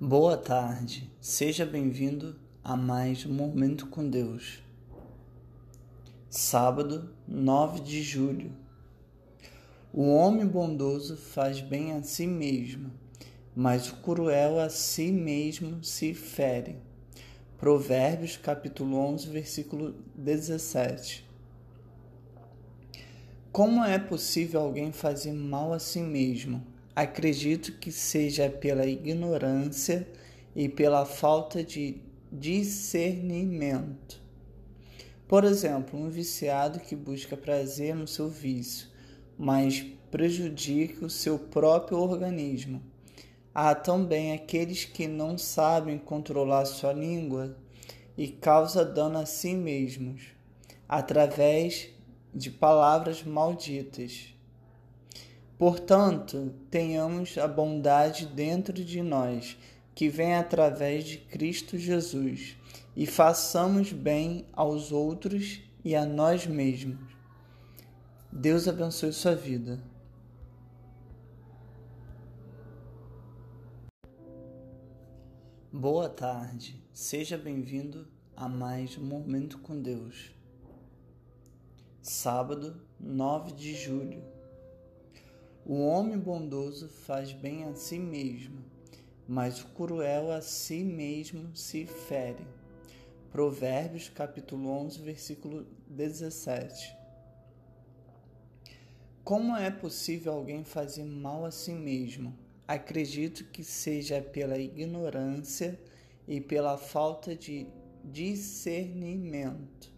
Boa tarde, seja bem-vindo a mais um Momento com Deus. Sábado, 9 de julho. O homem bondoso faz bem a si mesmo, mas o cruel a si mesmo se fere. Provérbios capítulo 11, versículo 17. Como é possível alguém fazer mal a si mesmo? Acredito que seja pela ignorância e pela falta de discernimento. Por exemplo, um viciado que busca prazer no seu vício, mas prejudica o seu próprio organismo. Há também aqueles que não sabem controlar sua língua e causa dano a si mesmos através de palavras malditas. Portanto, tenhamos a bondade dentro de nós, que vem através de Cristo Jesus, e façamos bem aos outros e a nós mesmos. Deus abençoe sua vida. Boa tarde, seja bem-vindo a mais um Momento com Deus. Sábado, 9 de julho o homem bondoso faz bem a si mesmo, mas o cruel a si mesmo se fere. Provérbios capítulo 11, versículo 17. Como é possível alguém fazer mal a si mesmo? Acredito que seja pela ignorância e pela falta de discernimento.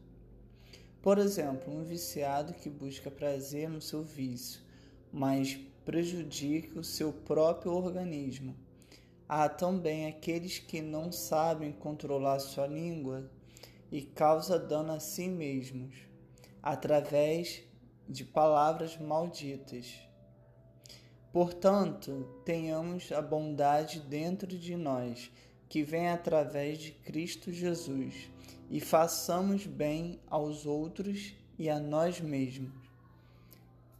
Por exemplo, um viciado que busca prazer no seu vício mas prejudica o seu próprio organismo. Há também aqueles que não sabem controlar sua língua e causa dano a si mesmos através de palavras malditas. Portanto, tenhamos a bondade dentro de nós, que vem através de Cristo Jesus, e façamos bem aos outros e a nós mesmos.